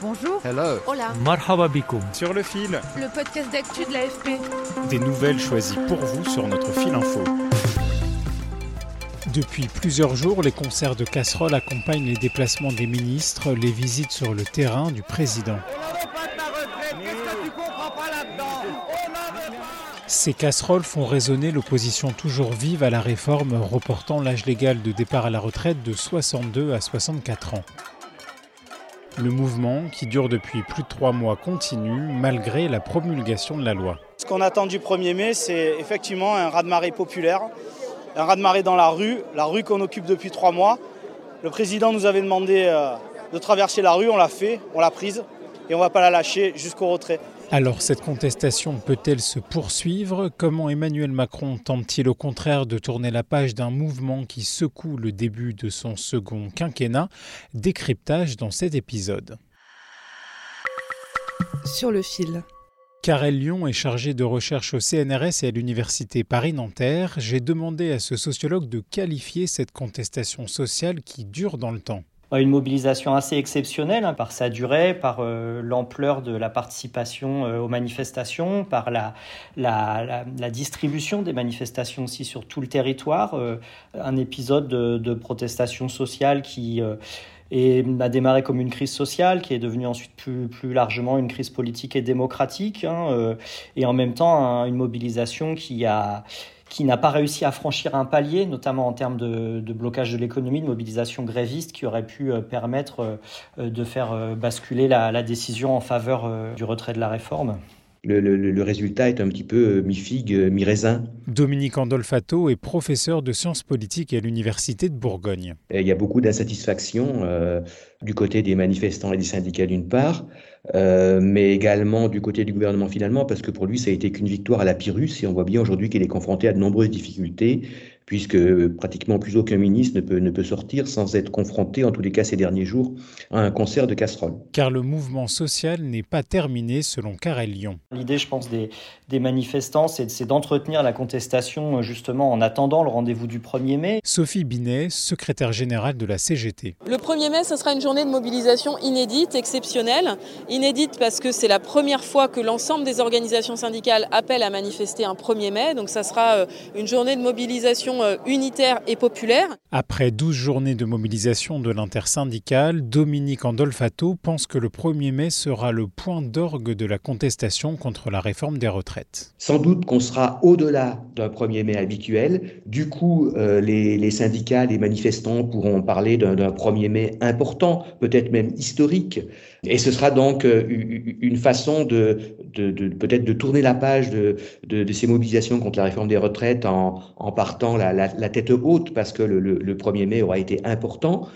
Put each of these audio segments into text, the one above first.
Bonjour. Hello. Hola. Marhaba. Sur le fil, Le podcast d'actu de l'AFP. des nouvelles choisies pour vous sur notre fil info. Depuis plusieurs jours, les concerts de casseroles accompagnent les déplacements des ministres, les visites sur le terrain du président. Ces casseroles font résonner l'opposition toujours vive à la réforme reportant l'âge légal de départ à la retraite de 62 à 64 ans. Le mouvement, qui dure depuis plus de trois mois, continue malgré la promulgation de la loi. Ce qu'on attend du 1er mai, c'est effectivement un raz-de-marée populaire, un raz-de-marée dans la rue, la rue qu'on occupe depuis trois mois. Le président nous avait demandé euh, de traverser la rue, on l'a fait, on l'a prise et on ne va pas la lâcher jusqu'au retrait. Alors cette contestation peut-elle se poursuivre? Comment Emmanuel Macron tente-t-il au contraire de tourner la page d'un mouvement qui secoue le début de son second quinquennat? Décryptage dans cet épisode. Sur le fil. Karel Lyon est chargé de recherche au CNRS et à l'université Paris-Nanterre. J'ai demandé à ce sociologue de qualifier cette contestation sociale qui dure dans le temps. Une mobilisation assez exceptionnelle hein, par sa durée, par euh, l'ampleur de la participation euh, aux manifestations, par la, distribution des manifestations aussi sur tout le territoire. Euh, un épisode de, protestation sociale qui a démarré comme une crise sociale qui est devenue ensuite plus, largement une crise politique et démocratique hein, et en même temps une mobilisation qui a qui n'a pas réussi à franchir un palier, notamment en termes de, blocage de l'économie, de mobilisation gréviste, qui aurait pu euh, permettre euh, de faire euh, basculer la décision en faveur du retrait de la réforme. Le, le, le, résultat est un petit peu mi-figue, mi-raisin. Dominique Andolfato est professeur de sciences politiques à l'Université de Bourgogne. Il y a beaucoup d'insatisfaction euh, du côté des manifestants et des syndicats d'une part, euh, mais également du côté du gouvernement finalement, parce que pour lui, ça a été qu'une victoire à la Pyrrhus, et on voit bien aujourd'hui qu'il est confronté à de nombreuses difficultés, puisque pratiquement plus aucun ministre ne peut, ne peut sortir sans être confronté, en tous les cas ces derniers jours, à un concert de casseroles. Car le mouvement social n'est pas terminé selon Carrel Lyon. L'idée, je pense, des, des manifestants, c'est d'entretenir la contestation justement en attendant le rendez-vous du 1er mai. Sophie Binet, secrétaire générale de la CGT. Le 1er mai, ce sera une journée de mobilisation inédite, exceptionnelle. Inédite parce que c'est la première fois que l'ensemble des organisations syndicales appellent à manifester un 1er mai. Donc ça sera une journée de mobilisation unitaire et populaire. Après 12 journées de mobilisation de l'intersyndicale, Dominique Andolfato pense que le 1er mai sera le point d'orgue de la contestation contre la réforme des retraites. Sans doute qu'on sera au-delà d'un 1er mai habituel. Du coup, euh, les, les, syndicats, les manifestants pourront parler d'un 1er mai important, peut-être même historique. Et ce sera donc euh, une façon de, de, de peut-être de tourner la page de, de, de, ces mobilisations contre la réforme des retraites en, en partant la, la, tête haute parce que le, le, le 1er mai aura été important.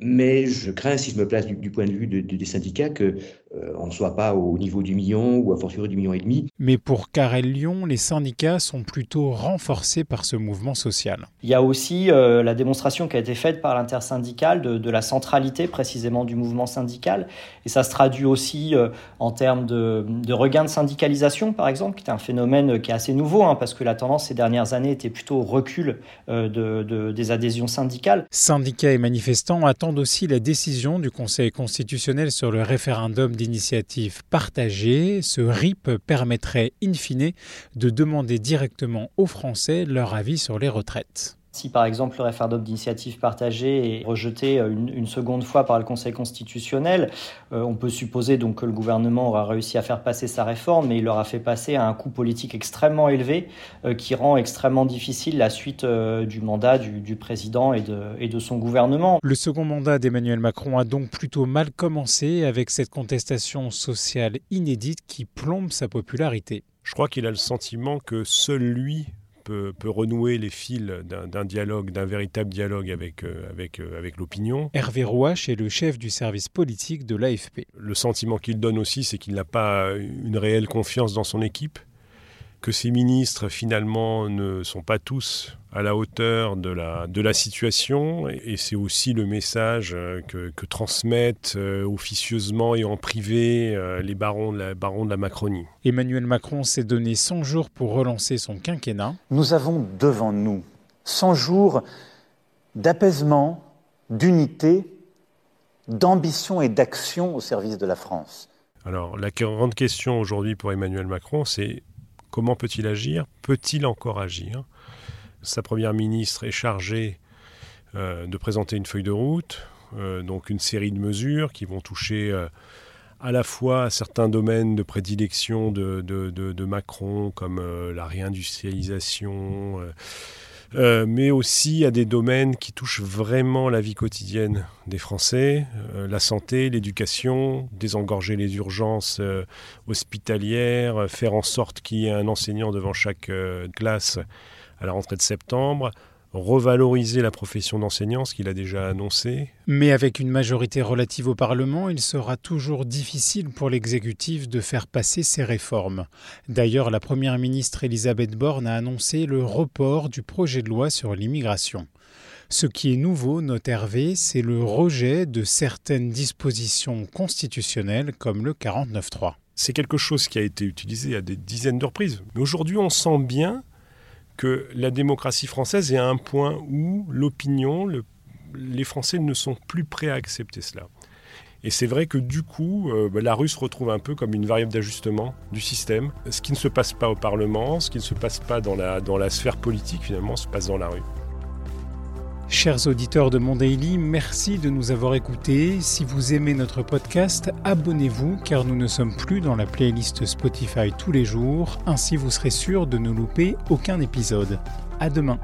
Mais je crains, si je me place du, point de vue de, de, des syndicats, que euh, on ne soit pas au niveau du million ou à fortiori du million et demi. Mais pour Carrel Lyon, les syndicats sont plutôt renforcés par ce mouvement social. Il y a aussi euh, la démonstration qui a été faite par l'intersyndicale de, de, la centralité précisément du mouvement syndical. Et ça se traduit aussi euh, en termes de, de, regain de syndicalisation, par exemple, qui est un phénomène qui est assez nouveau, hein, parce que la tendance ces dernières années était plutôt au recul euh, de, des adhésions syndicales. Syndicats et manifestants attendent aussi la décision du Conseil constitutionnel sur le référendum d'initiative partagée, ce RIP permettrait in fine de demander directement aux Français leur avis sur les retraites. Si par exemple le référendum d'initiative partagée est rejeté une, une, seconde fois par le Conseil constitutionnel, euh, on peut supposer donc que le gouvernement aura réussi à faire passer sa réforme, mais il l'aura fait passer à un coût politique extrêmement élevé euh, qui rend extrêmement difficile la suite euh, du mandat du, du président et de, et de, son gouvernement. Le second mandat d'Emmanuel Macron a donc plutôt mal commencé avec cette contestation sociale inédite qui plombe sa popularité. Je crois qu'il a le sentiment que seul lui peut, renouer les fils d'un dialogue, d'un véritable dialogue avec, euh, avec, euh, avec l'opinion. Hervé Rouache est le chef du service politique de l'AFP. Le sentiment qu'il donne aussi, c'est qu'il n'a pas une réelle confiance dans son équipe que ces ministres finalement ne sont pas tous à la hauteur de la, de la situation et c'est aussi le message euh, que, transmettent euh, officieusement et en privé euh, les barons de, la, barons de la Macronie. Emmanuel Macron s'est donné 100 jours pour relancer son quinquennat. Nous avons devant nous 100 jours d'apaisement, d'unité, d'ambition et d'action au service de la France. Alors la grande question aujourd'hui pour Emmanuel Macron, c'est Comment peut-il agir? Peut-il encore agir? Sa première ministre est chargée euh, de présenter une feuille de route, euh, donc une série de mesures qui vont toucher euh, à la fois certains domaines de prédilection de Macron, comme la réindustrialisation euh, mais aussi à des domaines qui touchent vraiment la vie quotidienne des Français, euh, la santé, l'éducation, désengorger les urgences euh, hospitalières, faire en sorte qu'il y ait un enseignant devant chaque classe à la rentrée de septembre, revaloriser la profession d'enseignant, ce qu'il a déjà annoncé. Mais avec une majorité relative au Parlement, il sera toujours difficile pour l'exécutif de faire passer ces réformes. D'ailleurs, la Première ministre Elisabeth Borne a annoncé le report du projet de loi sur l'immigration. Ce qui est nouveau, note Hervé, c'est le rejet de certaines dispositions constitutionnelles comme le 49.3. C'est quelque chose qui a été utilisé à des dizaines de reprises. Mais aujourd'hui, on sent bien que la démocratie française est à un point où l'opinion, les Français ne sont plus prêts à accepter cela. Et c'est vrai que du coup, euh, bah, la rue se retrouve un peu comme une variable d'ajustement du système. Ce qui ne se passe pas au Parlement, ce qui ne se passe pas dans la, dans la sphère politique, finalement, se passe dans la rue. Chers auditeurs de Mon Daily, merci de nous avoir écoutés. Si vous aimez notre podcast, abonnez-vous car nous ne sommes plus dans la playlist Spotify tous les jours. Ainsi, vous serez sûr de ne louper aucun épisode. À demain.